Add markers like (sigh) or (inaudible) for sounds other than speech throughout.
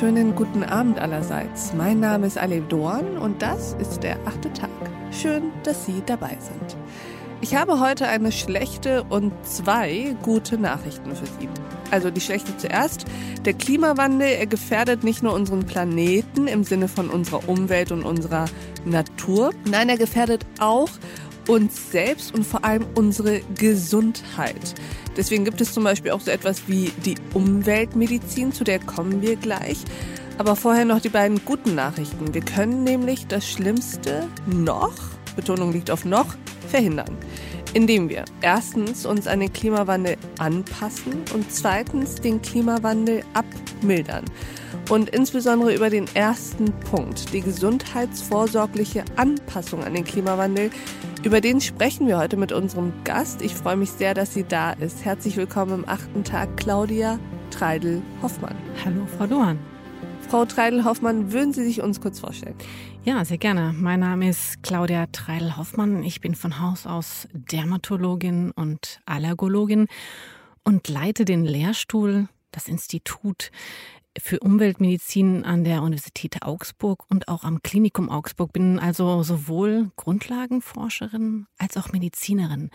wunderschönen guten Abend allerseits. Mein Name ist Alev Dorn und das ist der achte Tag. Schön, dass Sie dabei sind. Ich habe heute eine schlechte und zwei gute Nachrichten für Sie. Also die schlechte zuerst. Der Klimawandel, er gefährdet nicht nur unseren Planeten im Sinne von unserer Umwelt und unserer Natur. Nein, er gefährdet auch uns selbst und vor allem unsere Gesundheit. Deswegen gibt es zum Beispiel auch so etwas wie die Umweltmedizin, zu der kommen wir gleich. Aber vorher noch die beiden guten Nachrichten. Wir können nämlich das Schlimmste noch, Betonung liegt auf noch, verhindern. Indem wir erstens uns an den Klimawandel anpassen und zweitens den Klimawandel abmildern. Und insbesondere über den ersten Punkt, die gesundheitsvorsorgliche Anpassung an den Klimawandel, über den sprechen wir heute mit unserem Gast. Ich freue mich sehr, dass sie da ist. Herzlich willkommen im achten Tag, Claudia Treidel-Hoffmann. Hallo, Frau Dohan. Frau Treidel-Hoffmann, würden Sie sich uns kurz vorstellen? Ja, sehr gerne. Mein Name ist Claudia Treidel-Hoffmann. Ich bin von Haus aus Dermatologin und Allergologin und leite den Lehrstuhl, das Institut für Umweltmedizin an der Universität Augsburg und auch am Klinikum Augsburg. Bin also sowohl Grundlagenforscherin als auch Medizinerin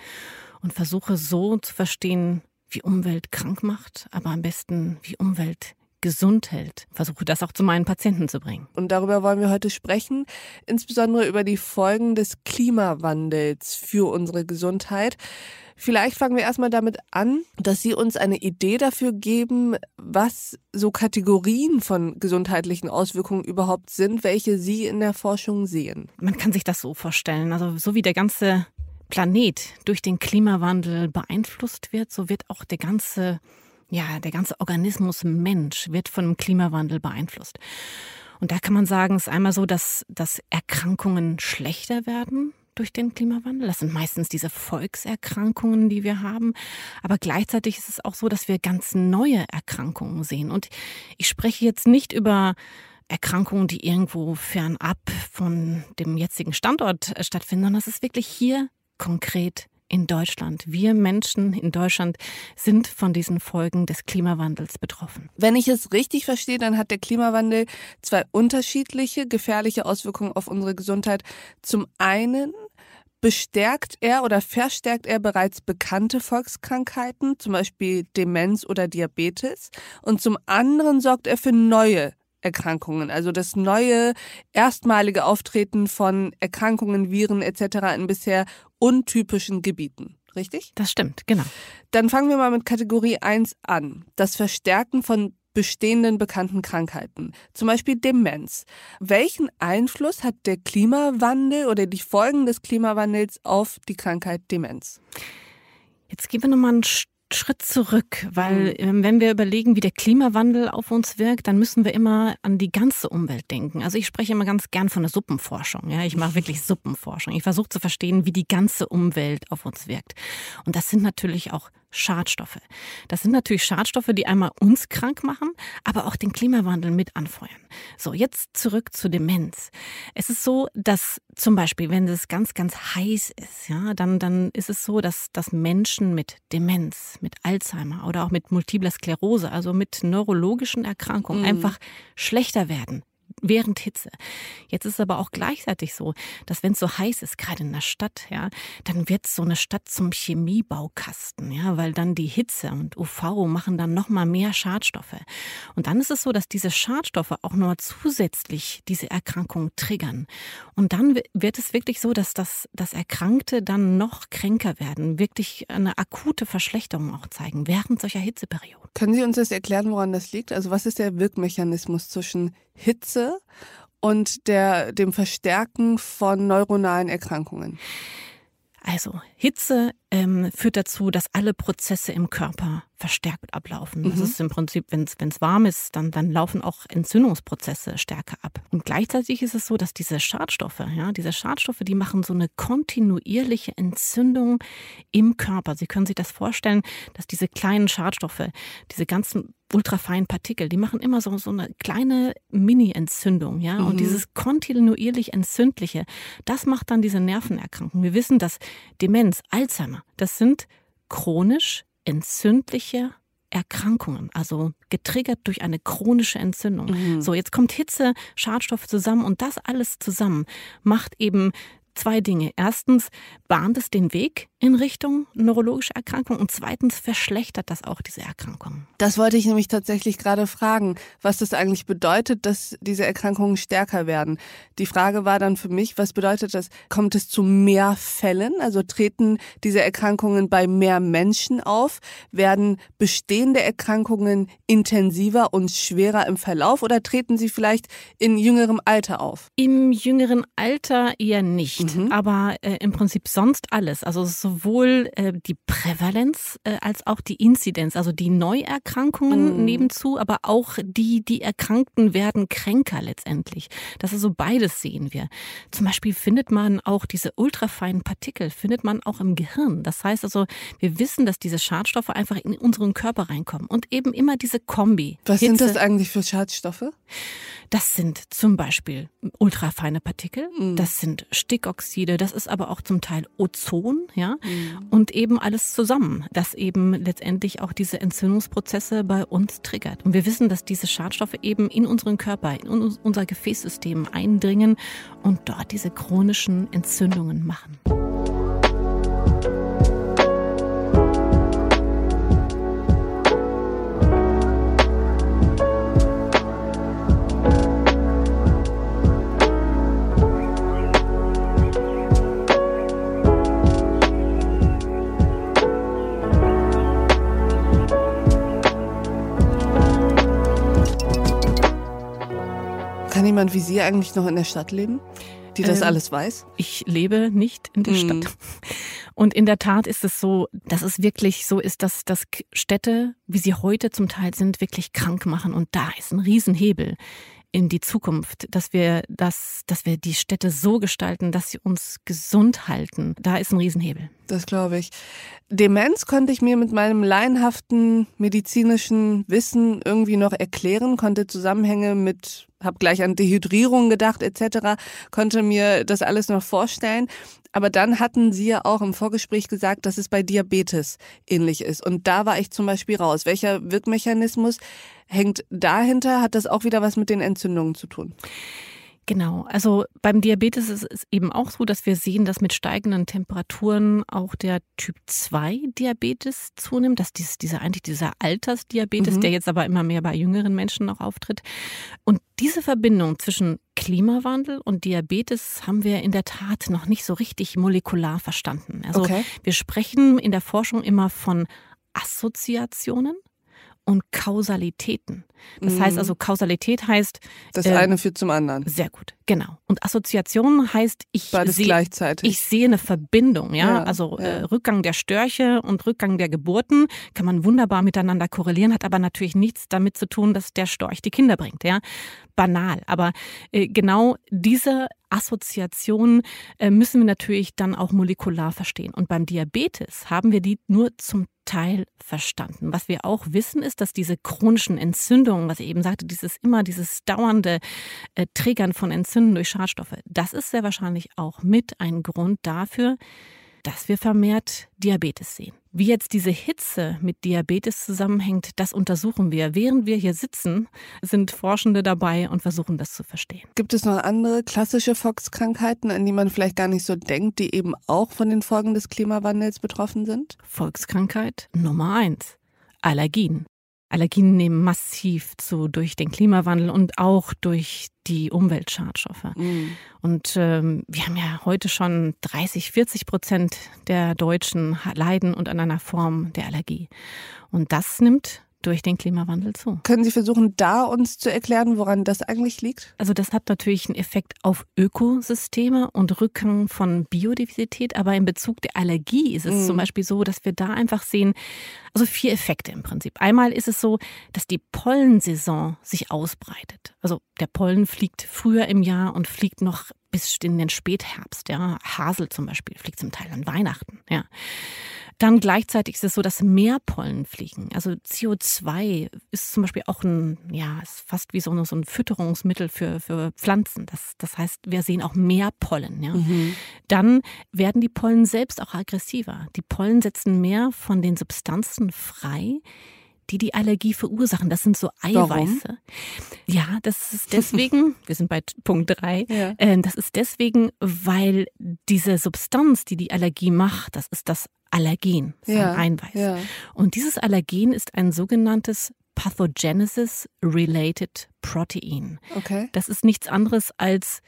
und versuche so zu verstehen, wie Umwelt krank macht, aber am besten wie Umwelt gesund hält. Versuche das auch zu meinen Patienten zu bringen. Und darüber wollen wir heute sprechen, insbesondere über die Folgen des Klimawandels für unsere Gesundheit. Vielleicht fangen wir erstmal damit an, dass Sie uns eine Idee dafür geben, was so Kategorien von gesundheitlichen Auswirkungen überhaupt sind, welche Sie in der Forschung sehen. Man kann sich das so vorstellen. Also so wie der ganze Planet durch den Klimawandel beeinflusst wird, so wird auch der ganze, ja, der ganze Organismus Mensch wird von dem Klimawandel beeinflusst. Und da kann man sagen, es ist einmal so, dass, dass Erkrankungen schlechter werden, durch den Klimawandel. Das sind meistens diese Volkserkrankungen, die wir haben. Aber gleichzeitig ist es auch so, dass wir ganz neue Erkrankungen sehen. Und ich spreche jetzt nicht über Erkrankungen, die irgendwo fernab von dem jetzigen Standort äh, stattfinden, sondern es ist wirklich hier konkret in Deutschland. Wir Menschen in Deutschland sind von diesen Folgen des Klimawandels betroffen. Wenn ich es richtig verstehe, dann hat der Klimawandel zwei unterschiedliche gefährliche Auswirkungen auf unsere Gesundheit. Zum einen bestärkt er oder verstärkt er bereits bekannte Volkskrankheiten, zum Beispiel Demenz oder Diabetes. Und zum anderen sorgt er für neue Erkrankungen, also das neue, erstmalige Auftreten von Erkrankungen, Viren etc. in bisher untypischen Gebieten. Richtig? Das stimmt, genau. Dann fangen wir mal mit Kategorie 1 an. Das Verstärken von bestehenden bekannten Krankheiten, zum Beispiel Demenz. Welchen Einfluss hat der Klimawandel oder die Folgen des Klimawandels auf die Krankheit Demenz? Jetzt gehen wir nochmal einen Schritt zurück, weil mhm. ähm, wenn wir überlegen, wie der Klimawandel auf uns wirkt, dann müssen wir immer an die ganze Umwelt denken. Also ich spreche immer ganz gern von der Suppenforschung. Ja, ich mache wirklich Suppenforschung. Ich versuche zu verstehen, wie die ganze Umwelt auf uns wirkt. Und das sind natürlich auch Schadstoffe. Das sind natürlich Schadstoffe, die einmal uns krank machen, aber auch den Klimawandel mit anfeuern. So, jetzt zurück zu Demenz. Es ist so, dass zum Beispiel, wenn es ganz, ganz heiß ist, ja, dann, dann ist es so, dass, dass Menschen mit Demenz, mit Alzheimer oder auch mit Multipler Sklerose, also mit neurologischen Erkrankungen, mhm. einfach schlechter werden während Hitze. Jetzt ist es aber auch gleichzeitig so, dass wenn es so heiß ist, gerade in der Stadt, ja, dann wird so eine Stadt zum Chemiebaukasten, ja, weil dann die Hitze und UV machen dann noch mal mehr Schadstoffe. Und dann ist es so, dass diese Schadstoffe auch nur zusätzlich diese Erkrankung triggern. Und dann wird es wirklich so, dass das, das Erkrankte dann noch kränker werden, wirklich eine akute Verschlechterung auch zeigen während solcher Hitzeperioden. Können Sie uns das erklären, woran das liegt? Also was ist der Wirkmechanismus zwischen Hitze und der, dem Verstärken von neuronalen Erkrankungen? Also Hitze ähm, führt dazu, dass alle Prozesse im Körper verstärkt ablaufen. Mhm. Das ist im Prinzip, wenn es warm ist, dann, dann laufen auch Entzündungsprozesse stärker ab. Und gleichzeitig ist es so, dass diese Schadstoffe, ja, diese Schadstoffe, die machen so eine kontinuierliche Entzündung im Körper. Sie können sich das vorstellen, dass diese kleinen Schadstoffe, diese ganzen ultrafeinen Partikel, die machen immer so, so eine kleine Mini-Entzündung, ja. Mhm. Und dieses kontinuierlich Entzündliche, das macht dann diese Nervenerkrankung. Wir wissen, dass Demenz, Alzheimer, das sind chronisch entzündliche Erkrankungen, also getriggert durch eine chronische Entzündung. Mhm. So, jetzt kommt Hitze, Schadstoffe zusammen und das alles zusammen macht eben zwei Dinge. Erstens bahnt es den Weg in Richtung neurologische Erkrankung und zweitens verschlechtert das auch diese Erkrankung. Das wollte ich nämlich tatsächlich gerade fragen, was das eigentlich bedeutet, dass diese Erkrankungen stärker werden. Die Frage war dann für mich, was bedeutet das? Kommt es zu mehr Fällen? Also treten diese Erkrankungen bei mehr Menschen auf? Werden bestehende Erkrankungen intensiver und schwerer im Verlauf oder treten sie vielleicht in jüngerem Alter auf? Im jüngeren Alter eher nicht, mhm. aber äh, im Prinzip sonst alles. Also so sowohl äh, die Prävalenz äh, als auch die Inzidenz, also die Neuerkrankungen mm. nebenzu, aber auch die, die Erkrankten werden kränker letztendlich. Das ist so beides sehen wir. Zum Beispiel findet man auch diese ultrafeinen Partikel, findet man auch im Gehirn. Das heißt also, wir wissen, dass diese Schadstoffe einfach in unseren Körper reinkommen und eben immer diese Kombi. Was Hitze, sind das eigentlich für Schadstoffe? Das sind zum Beispiel ultrafeine Partikel, mm. das sind Stickoxide, das ist aber auch zum Teil Ozon, ja, mm. und eben alles zusammen, das eben letztendlich auch diese Entzündungsprozesse bei uns triggert. Und wir wissen, dass diese Schadstoffe eben in unseren Körper, in unser Gefäßsystem eindringen und dort diese chronischen Entzündungen machen. Jemand wie Sie eigentlich noch in der Stadt leben? die das ähm, alles weiß? Ich lebe nicht in der mhm. Stadt. Und in der Tat ist es so, dass es wirklich so ist, dass, dass Städte, wie sie heute zum Teil sind, wirklich krank machen. Und da ist ein Riesenhebel in die Zukunft, dass wir das, dass wir die Städte so gestalten, dass sie uns gesund halten. Da ist ein Riesenhebel. Das glaube ich. Demenz konnte ich mir mit meinem laienhaften medizinischen Wissen irgendwie noch erklären, konnte Zusammenhänge mit, habe gleich an Dehydrierung gedacht etc., konnte mir das alles noch vorstellen. Aber dann hatten Sie ja auch im Vorgespräch gesagt, dass es bei Diabetes ähnlich ist. Und da war ich zum Beispiel raus. Welcher Wirkmechanismus hängt dahinter? Hat das auch wieder was mit den Entzündungen zu tun? Genau, also beim Diabetes ist es eben auch so, dass wir sehen, dass mit steigenden Temperaturen auch der Typ 2 Diabetes zunimmt, dass dies, dieser eigentlich dieser Altersdiabetes, mhm. der jetzt aber immer mehr bei jüngeren Menschen noch auftritt. Und diese Verbindung zwischen Klimawandel und Diabetes haben wir in der Tat noch nicht so richtig molekular verstanden. Also okay. wir sprechen in der Forschung immer von Assoziationen und Kausalitäten. Das mhm. heißt also, Kausalität heißt. Das äh, eine führt zum anderen. Sehr gut, genau. Und Assoziation heißt, ich sehe gleichzeitig. Ich sehe eine Verbindung, ja. ja also ja. Äh, Rückgang der Störche und Rückgang der Geburten kann man wunderbar miteinander korrelieren, hat aber natürlich nichts damit zu tun, dass der Storch die Kinder bringt, ja. Banal. Aber äh, genau diese Assoziationen äh, müssen wir natürlich dann auch molekular verstehen. Und beim Diabetes haben wir die nur zum Teil verstanden. Was wir auch wissen, ist, dass diese chronischen Entzündungen, was ich eben sagte, dieses immer dieses dauernde äh, Triggern von Entzündungen durch Schadstoffe, das ist sehr wahrscheinlich auch mit ein Grund dafür, dass wir vermehrt Diabetes sehen. Wie jetzt diese Hitze mit Diabetes zusammenhängt, das untersuchen wir. Während wir hier sitzen, sind Forschende dabei und versuchen das zu verstehen. Gibt es noch andere klassische Volkskrankheiten, an die man vielleicht gar nicht so denkt, die eben auch von den Folgen des Klimawandels betroffen sind? Volkskrankheit Nummer eins. Allergien. Allergien nehmen massiv zu durch den Klimawandel und auch durch die Umweltschadstoffe. Mhm. Und ähm, wir haben ja heute schon 30, 40 Prozent der Deutschen leiden unter einer Form der Allergie. Und das nimmt durch den Klimawandel zu. Können Sie versuchen, da uns zu erklären, woran das eigentlich liegt? Also das hat natürlich einen Effekt auf Ökosysteme und Rückgang von Biodiversität, aber in Bezug der Allergie ist es mm. zum Beispiel so, dass wir da einfach sehen, also vier Effekte im Prinzip. Einmal ist es so, dass die Pollensaison sich ausbreitet. Also der Pollen fliegt früher im Jahr und fliegt noch bis in den Spätherbst. Ja. Hasel zum Beispiel fliegt zum Teil an Weihnachten. Ja. Dann gleichzeitig ist es so, dass mehr Pollen fliegen. Also CO2 ist zum Beispiel auch ein, ja, ist fast wie so, ein, so ein Fütterungsmittel für, für Pflanzen. Das, das heißt, wir sehen auch mehr Pollen. Ja. Mhm. Dann werden die Pollen selbst auch aggressiver. Die Pollen setzen mehr von den Substanzen frei, die die Allergie verursachen. Das sind so Eiweiße. Warum? Ja, das ist (laughs) deswegen, wir sind bei Punkt drei. Ja. Äh, das ist deswegen, weil diese Substanz, die die Allergie macht, das ist das Allergen, das ja. ein Eiweiß. Ja. Und dieses Allergen ist ein sogenanntes Pathogenesis-Related Protein. Okay. Das ist nichts anderes als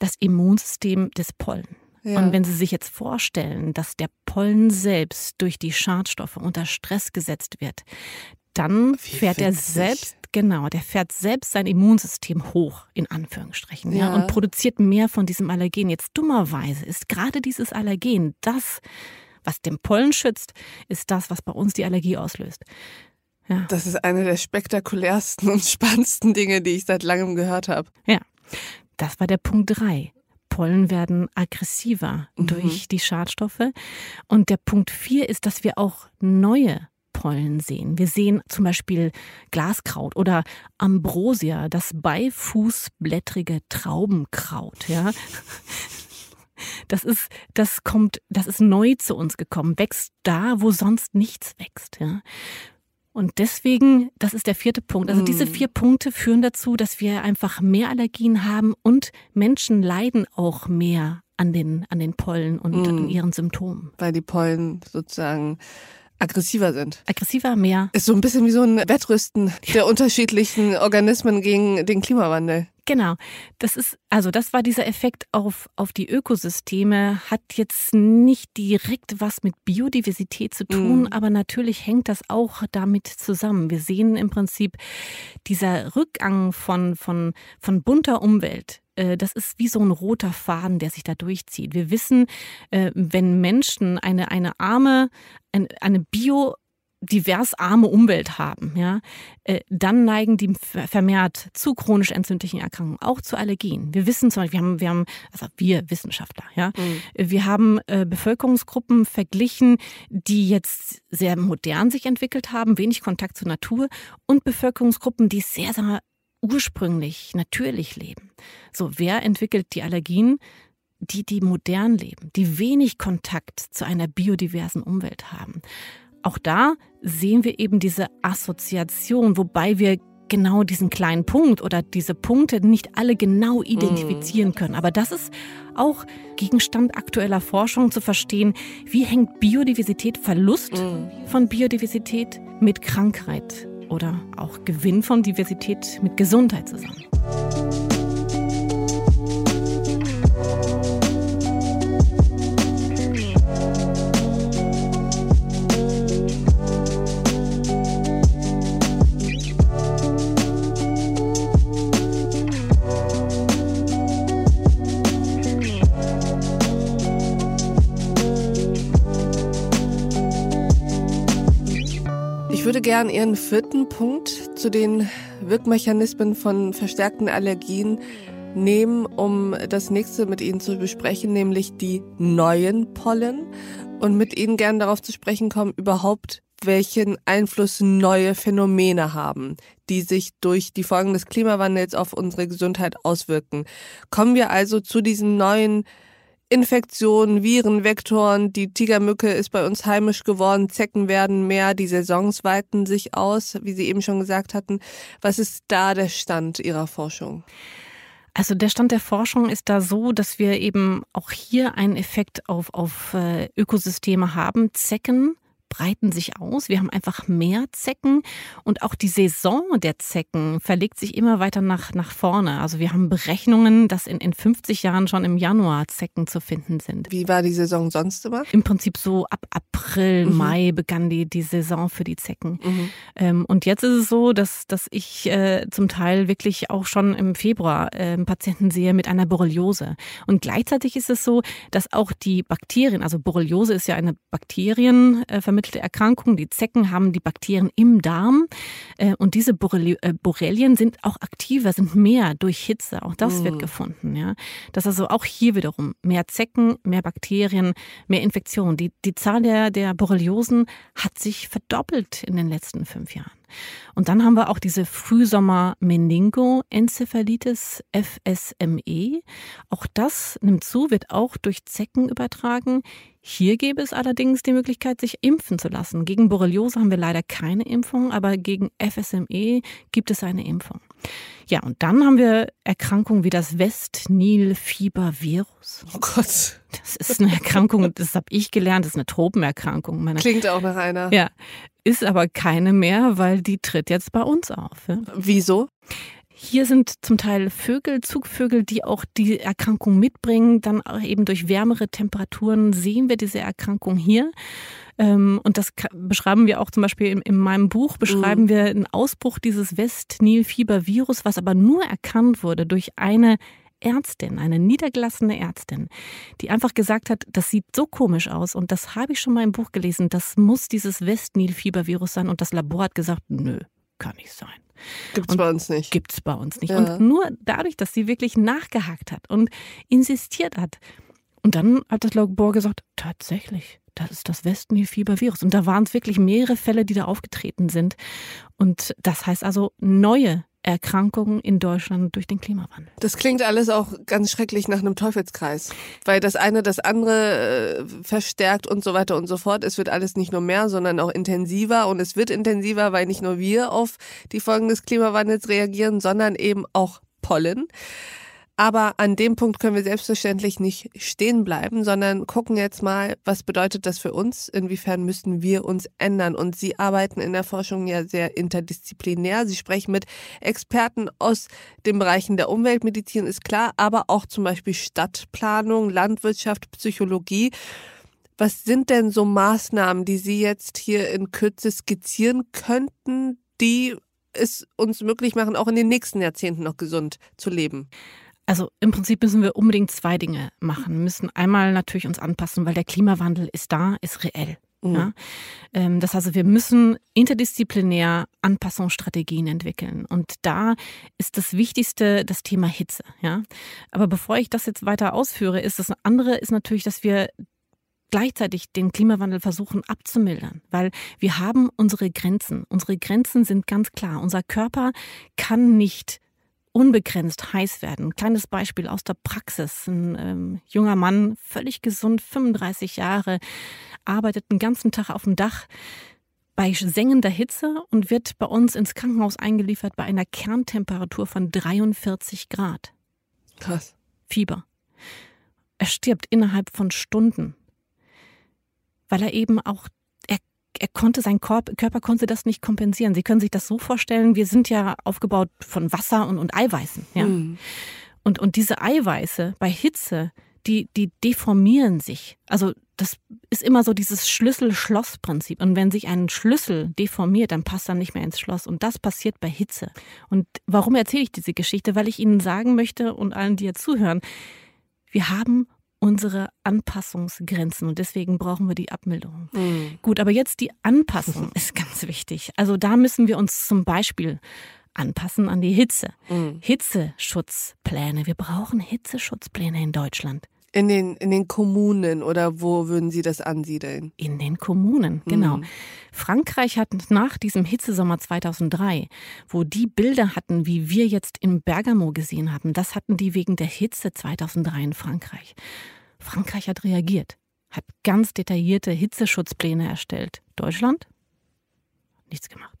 das Immunsystem des Pollen. Ja. Und wenn Sie sich jetzt vorstellen, dass der Pollen selbst durch die Schadstoffe unter Stress gesetzt wird, dann Wie fährt er selbst, genau, der fährt selbst sein Immunsystem hoch, in Anführungsstrichen, ja. ja, und produziert mehr von diesem Allergen. Jetzt dummerweise ist gerade dieses Allergen das, was den Pollen schützt, ist das, was bei uns die Allergie auslöst. Ja. Das ist eine der spektakulärsten und spannendsten Dinge, die ich seit langem gehört habe. Ja, das war der Punkt drei. Pollen werden aggressiver mhm. durch die Schadstoffe. Und der Punkt vier ist, dass wir auch neue Pollen sehen. Wir sehen zum Beispiel Glaskraut oder Ambrosia, das beifußblättrige Traubenkraut. Ja. Das ist, das kommt, das ist neu zu uns gekommen, wächst da, wo sonst nichts wächst. Ja. Und deswegen, das ist der vierte Punkt. Also diese hm. vier Punkte führen dazu, dass wir einfach mehr Allergien haben und Menschen leiden auch mehr an den, an den Pollen und mm. an ihren Symptomen. Weil die Pollen sozusagen aggressiver sind. Aggressiver, mehr. Ist so ein bisschen wie so ein Wettrüsten der unterschiedlichen Organismen gegen den Klimawandel. Genau. Das ist, also das war dieser Effekt auf, auf die Ökosysteme, hat jetzt nicht direkt was mit Biodiversität zu tun, mm. aber natürlich hängt das auch damit zusammen. Wir sehen im Prinzip dieser Rückgang von, von, von bunter Umwelt, äh, das ist wie so ein roter Faden, der sich da durchzieht. Wir wissen, äh, wenn Menschen eine, eine arme, eine Bio divers arme Umwelt haben, ja, äh, dann neigen die vermehrt zu chronisch entzündlichen Erkrankungen, auch zu Allergien. Wir wissen zum Beispiel, wir haben, wir haben also wir Wissenschaftler, ja, mhm. wir haben äh, Bevölkerungsgruppen verglichen, die jetzt sehr modern sich entwickelt haben, wenig Kontakt zur Natur und Bevölkerungsgruppen, die sehr, sehr ursprünglich, natürlich leben. So, wer entwickelt die Allergien? Die, die modern leben, die wenig Kontakt zu einer biodiversen Umwelt haben. Auch da sehen wir eben diese Assoziation, wobei wir genau diesen kleinen Punkt oder diese Punkte nicht alle genau identifizieren mhm. können. Aber das ist auch Gegenstand aktueller Forschung zu verstehen, wie hängt Biodiversität, Verlust mhm. von Biodiversität mit Krankheit oder auch Gewinn von Diversität mit Gesundheit zusammen. Gern Ihren vierten Punkt zu den Wirkmechanismen von verstärkten Allergien nehmen, um das nächste mit Ihnen zu besprechen, nämlich die neuen Pollen und mit Ihnen gern darauf zu sprechen kommen, überhaupt welchen Einfluss neue Phänomene haben, die sich durch die Folgen des Klimawandels auf unsere Gesundheit auswirken. Kommen wir also zu diesen neuen Infektionen, Viren, Vektoren. Die Tigermücke ist bei uns heimisch geworden. Zecken werden mehr. Die Saisons weiten sich aus, wie Sie eben schon gesagt hatten. Was ist da der Stand Ihrer Forschung? Also der Stand der Forschung ist da so, dass wir eben auch hier einen Effekt auf, auf äh, Ökosysteme haben. Zecken breiten sich aus. Wir haben einfach mehr Zecken und auch die Saison der Zecken verlegt sich immer weiter nach, nach vorne. Also wir haben Berechnungen, dass in, in 50 Jahren schon im Januar Zecken zu finden sind. Wie war die Saison sonst immer? Im Prinzip so ab April, mhm. Mai begann die, die Saison für die Zecken. Mhm. Ähm, und jetzt ist es so, dass, dass ich äh, zum Teil wirklich auch schon im Februar äh, Patienten sehe mit einer Borreliose. Und gleichzeitig ist es so, dass auch die Bakterien, also Borreliose ist ja eine Bakterienvermittlung, vermittelte Erkrankung. Die Zecken haben die Bakterien im Darm äh, und diese äh, Borrelien sind auch aktiver, sind mehr durch Hitze. Auch das mhm. wird gefunden. Ja, das also auch hier wiederum mehr Zecken, mehr Bakterien, mehr Infektionen. Die, die Zahl der, der Borreliosen hat sich verdoppelt in den letzten fünf Jahren. Und dann haben wir auch diese Frühsommer-Meningo-Enzephalitis, FSME. Auch das nimmt zu, wird auch durch Zecken übertragen. Hier gäbe es allerdings die Möglichkeit, sich impfen zu lassen. Gegen Borreliose haben wir leider keine Impfung, aber gegen FSME gibt es eine Impfung. Ja, und dann haben wir Erkrankungen wie das West-Nil-Fieber-Virus. Oh Gott. Das ist eine Erkrankung, das habe ich gelernt, das ist eine Tropenerkrankung. Meine, Klingt auch nach einer. Ja, ist aber keine mehr, weil die tritt jetzt bei uns auf. Ja. Wieso? Hier sind zum Teil Vögel, Zugvögel, die auch die Erkrankung mitbringen. Dann auch eben durch wärmere Temperaturen sehen wir diese Erkrankung hier. Ähm, und das beschreiben wir auch zum Beispiel in, meinem Buch, beschreiben mhm. wir einen Ausbruch dieses West-Nil-Fieber-Virus, was aber nur erkannt wurde durch eine Ärztin, eine niedergelassene Ärztin, die einfach gesagt hat, das sieht so komisch aus und das habe ich schon mal im Buch gelesen, das muss dieses West-Nil-Fieber-Virus sein und das Labor hat gesagt, nö, kann nicht sein. Gibt's bei uns nicht. Gibt's bei uns nicht. Ja. Und nur dadurch, dass sie wirklich nachgehakt hat und insistiert hat. Und dann hat das Labor gesagt, tatsächlich, das ist das Westnil-Fieber-Virus. Und da waren es wirklich mehrere Fälle, die da aufgetreten sind. Und das heißt also neue Erkrankungen in Deutschland durch den Klimawandel. Das klingt alles auch ganz schrecklich nach einem Teufelskreis, weil das eine das andere äh, verstärkt und so weiter und so fort. Es wird alles nicht nur mehr, sondern auch intensiver und es wird intensiver, weil nicht nur wir auf die Folgen des Klimawandels reagieren, sondern eben auch Pollen. Aber an dem Punkt können wir selbstverständlich nicht stehen bleiben, sondern gucken jetzt mal, was bedeutet das für uns? Inwiefern müssen wir uns ändern? Und Sie arbeiten in der Forschung ja sehr interdisziplinär. Sie sprechen mit Experten aus den Bereichen der Umweltmedizin, ist klar, aber auch zum Beispiel Stadtplanung, Landwirtschaft, Psychologie. Was sind denn so Maßnahmen, die Sie jetzt hier in Kürze skizzieren könnten, die es uns möglich machen, auch in den nächsten Jahrzehnten noch gesund zu leben? Also im Prinzip müssen wir unbedingt zwei Dinge machen. Wir müssen einmal natürlich uns anpassen, weil der Klimawandel ist da, ist reell. Mhm. Ja? Ähm, das heißt, wir müssen interdisziplinär Anpassungsstrategien entwickeln. Und da ist das Wichtigste das Thema Hitze. Ja? Aber bevor ich das jetzt weiter ausführe, ist das andere ist natürlich, dass wir gleichzeitig den Klimawandel versuchen abzumildern, weil wir haben unsere Grenzen. Unsere Grenzen sind ganz klar. Unser Körper kann nicht unbegrenzt heiß werden. kleines Beispiel aus der Praxis. Ein ähm, junger Mann, völlig gesund, 35 Jahre, arbeitet den ganzen Tag auf dem Dach bei sengender Hitze und wird bei uns ins Krankenhaus eingeliefert bei einer Kerntemperatur von 43 Grad. Krass. Fieber. Er stirbt innerhalb von Stunden, weil er eben auch er konnte, sein Körper konnte das nicht kompensieren. Sie können sich das so vorstellen, wir sind ja aufgebaut von Wasser und, und Eiweißen. Ja? Mhm. Und, und diese Eiweiße bei Hitze, die, die deformieren sich. Also das ist immer so dieses Schlüssel-Schloss-Prinzip. Und wenn sich ein Schlüssel deformiert, dann passt er nicht mehr ins Schloss. Und das passiert bei Hitze. Und warum erzähle ich diese Geschichte? Weil ich Ihnen sagen möchte und allen, die jetzt zuhören, wir haben unsere Anpassungsgrenzen und deswegen brauchen wir die Abmilderung. Mhm. Gut, aber jetzt die Anpassung (laughs) ist ganz wichtig. Also da müssen wir uns zum Beispiel anpassen an die Hitze. Mhm. Hitzeschutzpläne. Wir brauchen Hitzeschutzpläne in Deutschland. In den, in den Kommunen oder wo würden Sie das ansiedeln? In den Kommunen, genau. Mhm. Frankreich hat nach diesem Hitzesommer 2003, wo die Bilder hatten, wie wir jetzt in Bergamo gesehen haben, das hatten die wegen der Hitze 2003 in Frankreich. Frankreich hat reagiert, hat ganz detaillierte Hitzeschutzpläne erstellt. Deutschland? Nichts gemacht.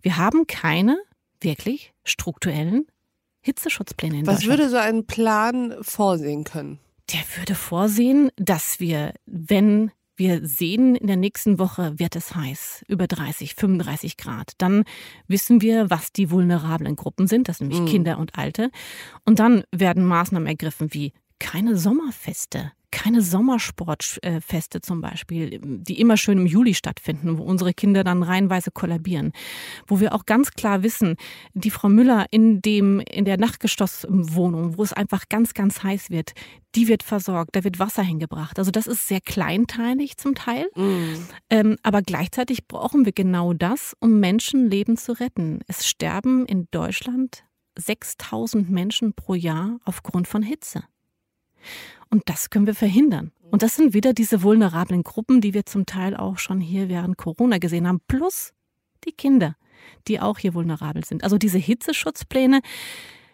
Wir haben keine wirklich strukturellen Hitzeschutzpläne in Was Deutschland. würde so ein Plan vorsehen können? Der würde vorsehen, dass wir, wenn wir sehen, in der nächsten Woche wird es heiß, über 30, 35 Grad. Dann wissen wir, was die vulnerablen Gruppen sind, das sind nämlich mhm. Kinder und Alte. Und dann werden Maßnahmen ergriffen wie keine Sommerfeste, keine Sommersportfeste zum Beispiel, die immer schön im Juli stattfinden, wo unsere Kinder dann reihenweise kollabieren. Wo wir auch ganz klar wissen, die Frau Müller in dem, in der Nachtgeschosswohnung, wo es einfach ganz, ganz heiß wird, die wird versorgt, da wird Wasser hingebracht. Also das ist sehr kleinteilig zum Teil. Mm. Ähm, aber gleichzeitig brauchen wir genau das, um Menschenleben zu retten. Es sterben in Deutschland 6000 Menschen pro Jahr aufgrund von Hitze. Und das können wir verhindern. Und das sind wieder diese vulnerablen Gruppen, die wir zum Teil auch schon hier während Corona gesehen haben, plus die Kinder. die auch hier vulnerabel sind. Also diese Hitzeschutzpläne,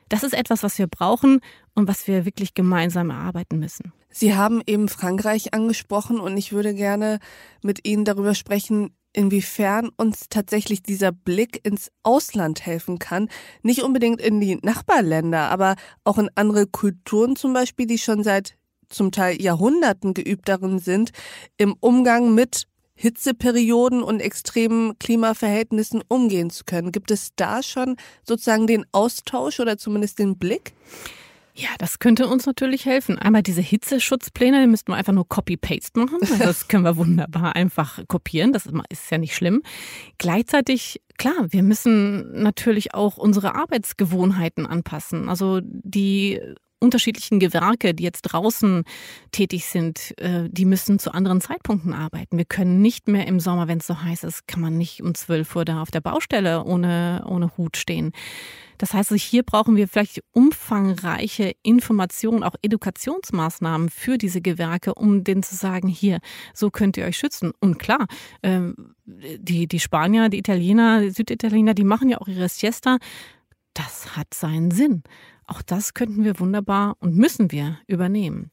das ist etwas, was wir brauchen und was wir wirklich gemeinsam erarbeiten müssen. Sie haben eben Frankreich angesprochen und ich würde gerne mit Ihnen darüber sprechen, inwiefern uns tatsächlich dieser Blick ins Ausland helfen kann. Nicht unbedingt in die Nachbarländer, aber auch in andere Kulturen zum Beispiel, die schon seit zum Teil Jahrhunderten geübt darin sind, im Umgang mit Hitzeperioden und extremen Klimaverhältnissen umgehen zu können. Gibt es da schon sozusagen den Austausch oder zumindest den Blick? Ja, das könnte uns natürlich helfen. Einmal diese Hitzeschutzpläne, die müssten wir einfach nur Copy-Paste machen. Das (laughs) können wir wunderbar einfach kopieren. Das ist ja nicht schlimm. Gleichzeitig, klar, wir müssen natürlich auch unsere Arbeitsgewohnheiten anpassen. Also die unterschiedlichen Gewerke, die jetzt draußen tätig sind, äh, die müssen zu anderen Zeitpunkten arbeiten. Wir können nicht mehr im Sommer, wenn es so heiß ist, kann man nicht um zwölf Uhr da auf der Baustelle ohne, ohne Hut stehen. Das heißt, hier brauchen wir vielleicht umfangreiche Informationen, auch Edukationsmaßnahmen für diese Gewerke, um denen zu sagen, hier, so könnt ihr euch schützen. Und klar, ähm, die, die Spanier, die Italiener, die Süditaliener, die machen ja auch ihre Siesta. Das hat seinen Sinn. Auch das könnten wir wunderbar und müssen wir übernehmen.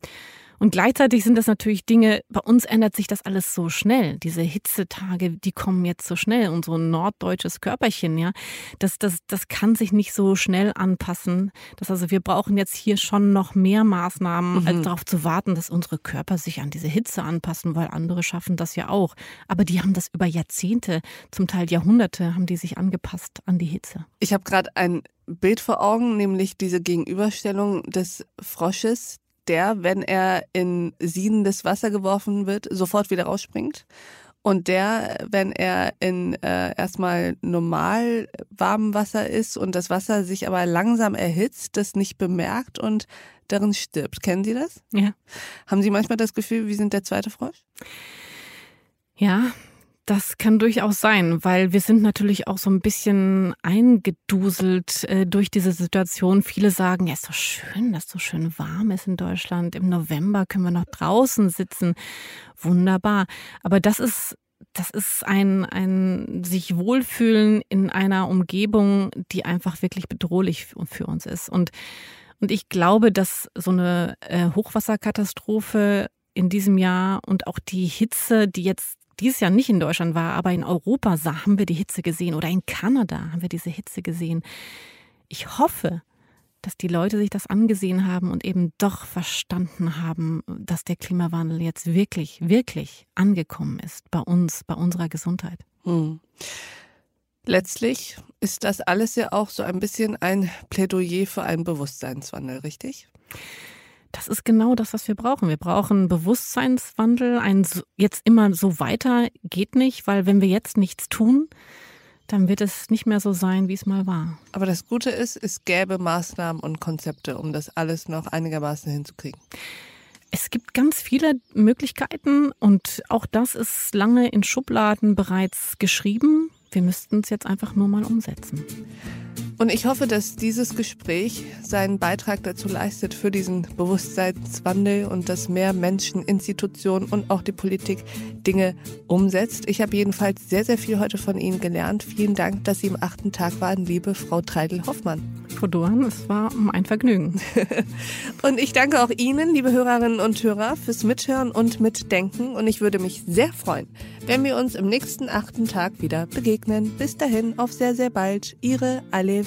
Und gleichzeitig sind das natürlich Dinge, bei uns ändert sich das alles so schnell. Diese Hitzetage, die kommen jetzt so schnell. Und so norddeutsches Körperchen, ja, das, das, das kann sich nicht so schnell anpassen. Das also, wir brauchen jetzt hier schon noch mehr Maßnahmen, mhm. als darauf zu warten, dass unsere Körper sich an diese Hitze anpassen, weil andere schaffen das ja auch. Aber die haben das über Jahrzehnte, zum Teil Jahrhunderte, haben die sich angepasst an die Hitze. Ich habe gerade ein Bild vor Augen, nämlich diese Gegenüberstellung des Frosches, der, wenn er in siedendes Wasser geworfen wird, sofort wieder rausspringt. Und der, wenn er in äh, erstmal normal warmem Wasser ist und das Wasser sich aber langsam erhitzt, das nicht bemerkt und darin stirbt. Kennen Sie das? Ja. Haben Sie manchmal das Gefühl, wie sind der zweite Frosch? Ja, das kann durchaus sein, weil wir sind natürlich auch so ein bisschen eingeduselt äh, durch diese Situation. Viele sagen, ja, ist doch schön, dass so schön warm ist in Deutschland. Im November können wir noch draußen sitzen. Wunderbar. Aber das ist das ist ein, ein sich wohlfühlen in einer Umgebung, die einfach wirklich bedrohlich für uns ist. Und, und ich glaube, dass so eine äh, Hochwasserkatastrophe in diesem Jahr und auch die Hitze, die jetzt dieses Jahr nicht in Deutschland war, aber in Europa haben wir die Hitze gesehen oder in Kanada haben wir diese Hitze gesehen. Ich hoffe, dass die Leute sich das angesehen haben und eben doch verstanden haben, dass der Klimawandel jetzt wirklich, wirklich angekommen ist bei uns, bei unserer Gesundheit. Hm. Letztlich ist das alles ja auch so ein bisschen ein Plädoyer für einen Bewusstseinswandel, richtig? Das ist genau das, was wir brauchen. Wir brauchen Bewusstseinswandel. Ein jetzt immer so weiter geht nicht, weil wenn wir jetzt nichts tun, dann wird es nicht mehr so sein, wie es mal war. Aber das Gute ist, es gäbe Maßnahmen und Konzepte, um das alles noch einigermaßen hinzukriegen. Es gibt ganz viele Möglichkeiten und auch das ist lange in Schubladen bereits geschrieben. Wir müssten es jetzt einfach nur mal umsetzen. Und ich hoffe, dass dieses Gespräch seinen Beitrag dazu leistet für diesen Bewusstseinswandel und dass mehr Menschen, Institutionen und auch die Politik Dinge umsetzt. Ich habe jedenfalls sehr, sehr viel heute von Ihnen gelernt. Vielen Dank, dass Sie im achten Tag waren, liebe Frau Treidel-Hoffmann. Frau Dohan, es war ein Vergnügen. (laughs) und ich danke auch Ihnen, liebe Hörerinnen und Hörer, fürs Mithören und Mitdenken. Und ich würde mich sehr freuen, wenn wir uns im nächsten achten Tag wieder begegnen. Bis dahin, auf sehr, sehr bald. Ihre Alef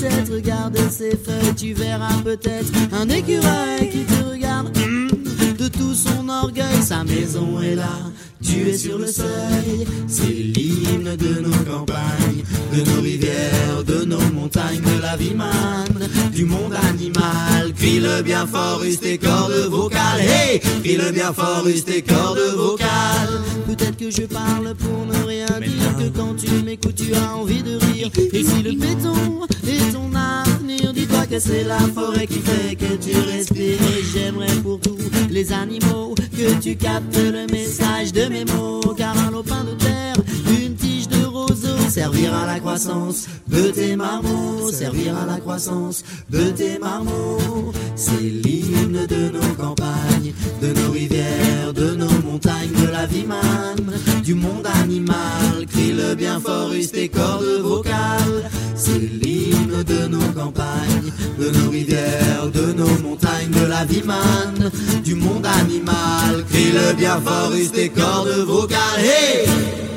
tête, regarde ses feuilles, tu verras peut-être un écureuil qui te regarde de tout son orgueil. Sa maison est là, tu es sur le seuil. C'est l'hymne de nos campagnes, de nos rivières, de nos montagnes, de la vie manne, du monde animal. Crie le bien fort, use tes cordes vocales. Hey, crie le bien fort, use tes cordes vocales. Peut-être que je parle pour ne rien dire, que quand tu m'écoutes, tu as envie de rire. Et si le béton est ton avenir, dis-toi que c'est la forêt qui fait que tu respires. Et j'aimerais pour tous les animaux que tu captes le message de mes mots, car un lopin de terre, servir à la croissance de tes marmots, servir à la croissance de tes marmots. C'est l'hymne de nos campagnes, de nos rivières, de nos montagnes, de la vie manne, du monde animal. Crie le bien fort, use tes cordes vocales. C'est l'hymne de nos campagnes, de nos rivières, de nos montagnes, de la vie manne, du monde animal. Crie le bien fort, use tes cordes vocales. Hey!